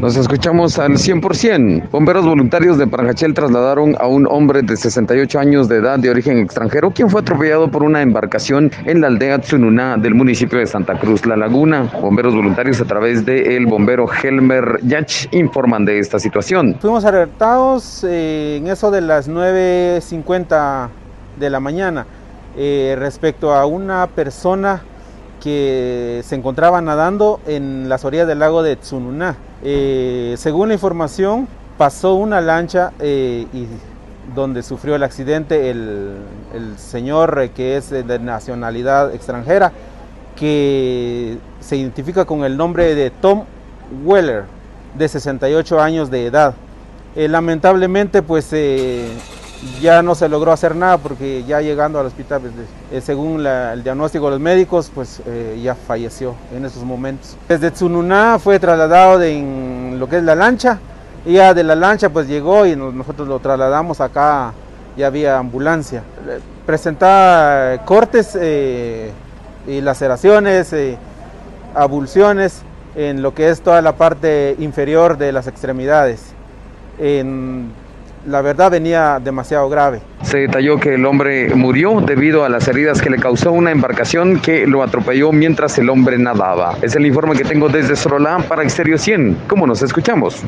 Nos escuchamos al 100%. Bomberos voluntarios de Parajachel trasladaron a un hombre de 68 años de edad de origen extranjero, quien fue atropellado por una embarcación en la aldea Tsununá del municipio de Santa Cruz, La Laguna. Bomberos voluntarios a través del bombero Helmer Yach informan de esta situación. Fuimos alertados eh, en eso de las 9.50 de la mañana eh, respecto a una persona que se encontraba nadando en las orillas del lago de Tsununá. Eh, según la información, pasó una lancha eh, y donde sufrió el accidente el, señor eh, que es de nacionalidad extranjera, que se identifica con el nombre de Tom Weller, de 68 años de edad. lamentablemente, pues ya no se logró hacer nada porque ya llegando al hospital, pues, eh, según el diagnóstico de los médicos, pues eh, ya falleció en esos momentos. Desde Tsununá fue trasladado en lo que es la lancha, y ya de la lancha pues llegó y nosotros lo trasladamos acá, ya había ambulancia. Presentaba cortes eh, y laceraciones, abulsiones en lo que es toda la parte inferior de las extremidades. En, la verdad venía demasiado grave. Se detalló que el hombre murió debido a las heridas que le causó una embarcación que lo atropelló mientras el hombre nadaba. Es el informe que tengo desde Sorolá para Exterior 100. ¿Cómo nos escuchamos?